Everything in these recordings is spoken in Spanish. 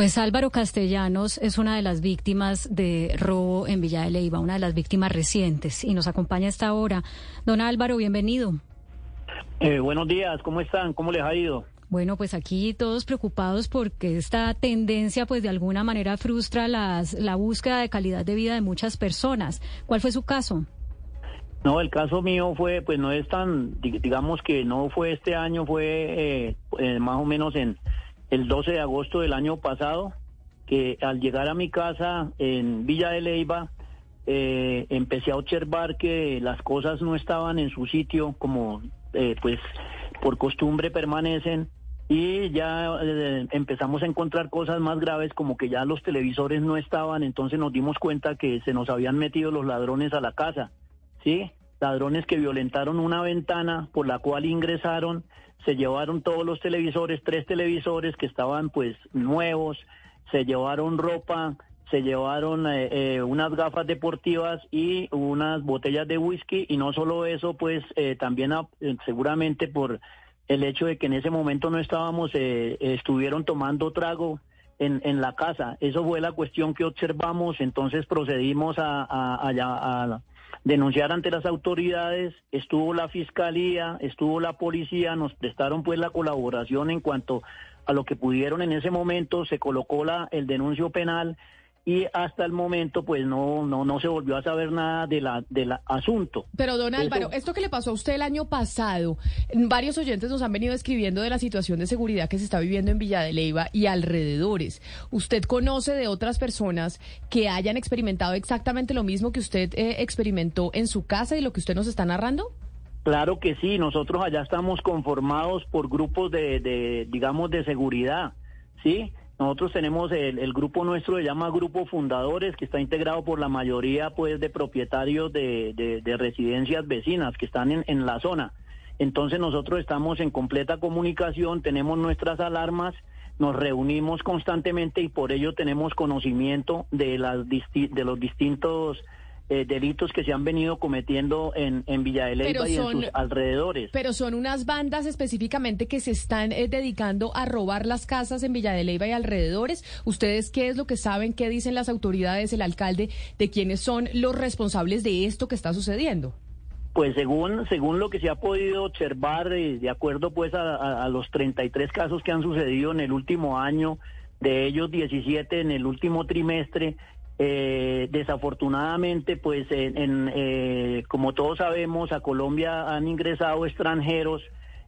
Pues Álvaro Castellanos es una de las víctimas de robo en Villa de Leyva, una de las víctimas recientes, y nos acompaña a esta hora. Don Álvaro, bienvenido. Eh, buenos días, ¿cómo están? ¿Cómo les ha ido? Bueno, pues aquí todos preocupados porque esta tendencia, pues de alguna manera frustra las, la búsqueda de calidad de vida de muchas personas. ¿Cuál fue su caso? No, el caso mío fue, pues no es tan, digamos que no fue este año, fue eh, eh, más o menos en el 12 de agosto del año pasado, que al llegar a mi casa en Villa de Leyva, eh, empecé a observar que las cosas no estaban en su sitio como pues por costumbre permanecen y ya empezamos a encontrar cosas más graves como que ya los televisores no estaban, entonces nos dimos cuenta que se nos habían metido los ladrones a la casa. ¿sí? Ladrones que violentaron una ventana por la cual ingresaron, se llevaron todos los televisores, tres televisores que estaban pues nuevos, se llevaron ropa, se llevaron eh, eh, unas gafas deportivas y unas botellas de whisky y no solo eso, pues eh, también seguramente por el hecho de que en ese momento no estábamos, estuvieron tomando trago en, en, la casa. Eso fue la cuestión que observamos, entonces procedimos a, a, a denunciar ante las autoridades, estuvo la fiscalía, estuvo la policía, nos prestaron pues la colaboración en cuanto a lo que pudieron en ese momento, se colocó la, el denuncio penal y hasta el momento pues no no no se volvió a saber nada de la del asunto. Pero don Álvaro, esto que le pasó a usted el año pasado, varios oyentes nos han venido escribiendo de la situación de seguridad que se está viviendo en Villa de Leyva y alrededores. ¿Usted conoce de otras personas que hayan experimentado exactamente lo mismo que usted eh, experimentó en su casa y lo que usted nos está narrando? Claro que sí, nosotros allá estamos conformados por grupos de, de digamos de seguridad, ¿sí? Nosotros tenemos el, grupo nuestro se llama Grupo Fundadores, que está integrado por la mayoría pues de propietarios de, residencias vecinas que están en, en, la zona. Entonces nosotros estamos en completa comunicación, tenemos nuestras alarmas, nos reunimos constantemente y por ello tenemos conocimiento de, las, de los distintos eh, delitos que se han venido cometiendo en, en Villa de Leyva y en sus alrededores. Pero son unas bandas específicamente que se están eh, dedicando a robar las casas en Villa de Leyva y alrededores. ¿Ustedes qué es lo que saben, qué dicen las autoridades, el alcalde, de quiénes son los responsables de esto que está sucediendo? Pues según según lo que se ha podido observar, eh, de acuerdo pues a, a, los 33 casos que han sucedido en el último año, de ellos 17 en el último trimestre, eh, desafortunadamente, pues, en, eh, como todos sabemos, a Colombia han ingresado extranjeros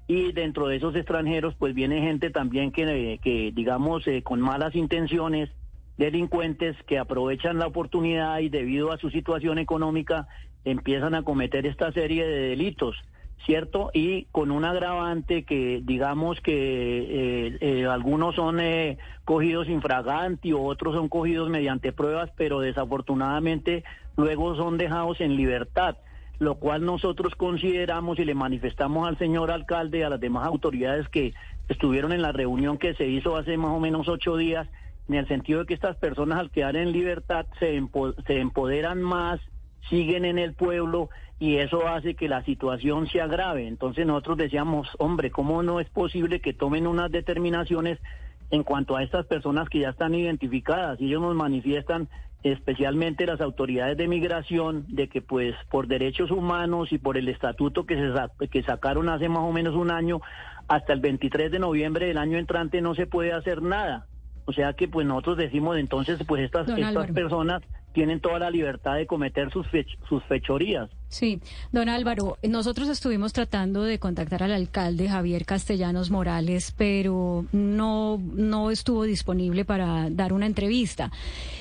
y dentro de esos extranjeros, pues, viene gente también que, que digamos, eh, con malas intenciones, delincuentes que aprovechan la oportunidad y debido a su situación económica empiezan a cometer esta serie de delitos. ¿Cierto? Y con un agravante que digamos que eh, eh, algunos son eh, cogidos infraganti o otros son cogidos mediante pruebas, pero desafortunadamente luego son dejados en libertad, lo cual nosotros consideramos y le manifestamos al señor alcalde y a las demás autoridades que estuvieron en la reunión que se hizo hace más o menos ocho días, en el sentido de que estas personas al quedar en libertad se, se empoderan más, siguen en el pueblo y eso hace que la situación se agrave. Entonces nosotros decíamos, hombre, ¿cómo no es posible que tomen unas determinaciones en cuanto a estas personas que ya están identificadas? Y ellos nos manifiestan, especialmente las autoridades de migración, de que pues por derechos humanos y por el estatuto que, se que sacaron hace más o menos un año, hasta el 23 de noviembre del año entrante no se puede hacer nada. O sea que pues nosotros decimos entonces pues estas, estas personas tienen toda la libertad de cometer sus, sus fechorías. Sí, don Álvaro, nosotros estuvimos tratando de contactar al alcalde Javier Castellanos Morales, pero no, no estuvo disponible para dar una entrevista.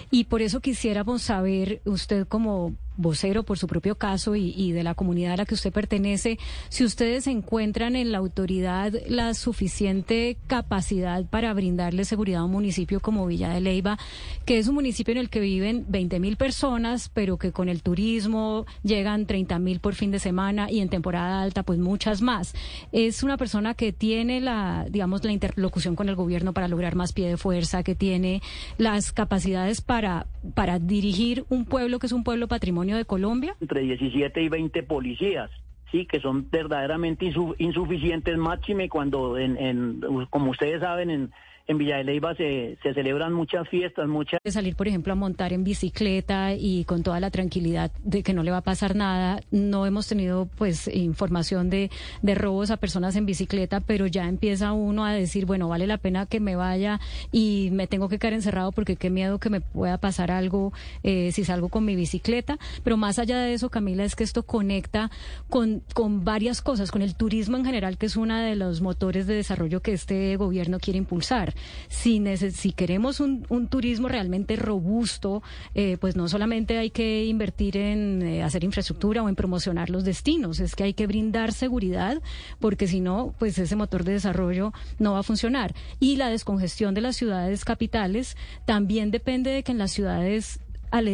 Y por eso quisiéramos saber, usted como vocero por su propio caso y, de la comunidad a la que usted pertenece, si ustedes encuentran en la autoridad la suficiente capacidad para brindarle seguridad a un municipio como Villa de Leyva, que es un municipio en el que viven 20 mil personas, pero que con el turismo llegan 30 mil por fin de semana y en temporada alta pues muchas más. Es una persona que tiene la, digamos, la interlocución con el gobierno para lograr más pie de fuerza, que tiene las capacidades para, para dirigir un pueblo que es un pueblo patrimonio de Colombia? Entre 17 y 20 policías sí, que son verdaderamente insuficientes, máxime cuando, en, en, como ustedes saben, en, en Villa de Leyva se, se celebran muchas fiestas, muchas... Salir, por ejemplo, a montar en bicicleta y con toda la tranquilidad de que no le va a pasar nada. No hemos tenido, pues, información de, de robos a personas en bicicleta, pero ya empieza uno a decir, bueno, vale la pena que me vaya y me tengo que quedar encerrado porque qué miedo que me pueda pasar algo eh, si salgo con mi bicicleta. Pero más allá de eso, Camila, es que esto conecta con, con varias cosas, con el turismo en general, que es uno de los motores de desarrollo que este gobierno quiere impulsar si, si queremos un, turismo realmente robusto, eh, pues no solamente hay que invertir en eh, hacer infraestructura o en promocionar los destinos, es que hay que brindar seguridad, porque si no, pues ese motor de desarrollo no va a funcionar. Y la descongestión de las ciudades capitales también depende de que en las ciudades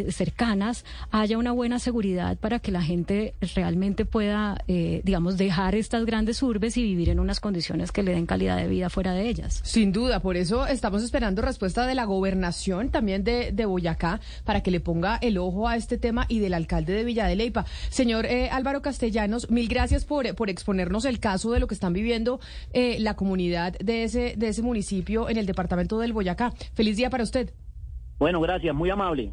cercanas haya una buena seguridad para que la gente realmente pueda, eh, digamos, dejar estas grandes urbes y vivir en unas condiciones que le den calidad de vida fuera de ellas. Sin duda, por eso estamos esperando respuesta de la gobernación, también de, de Boyacá, para que le ponga el ojo a este tema y del alcalde de Villa de Leypa. Señor eh, Álvaro Castellanos, mil gracias por, por exponernos el caso de lo que están viviendo eh, la comunidad de ese, de ese municipio en el departamento del Boyacá. Feliz día para usted. Bueno, gracias, muy amable.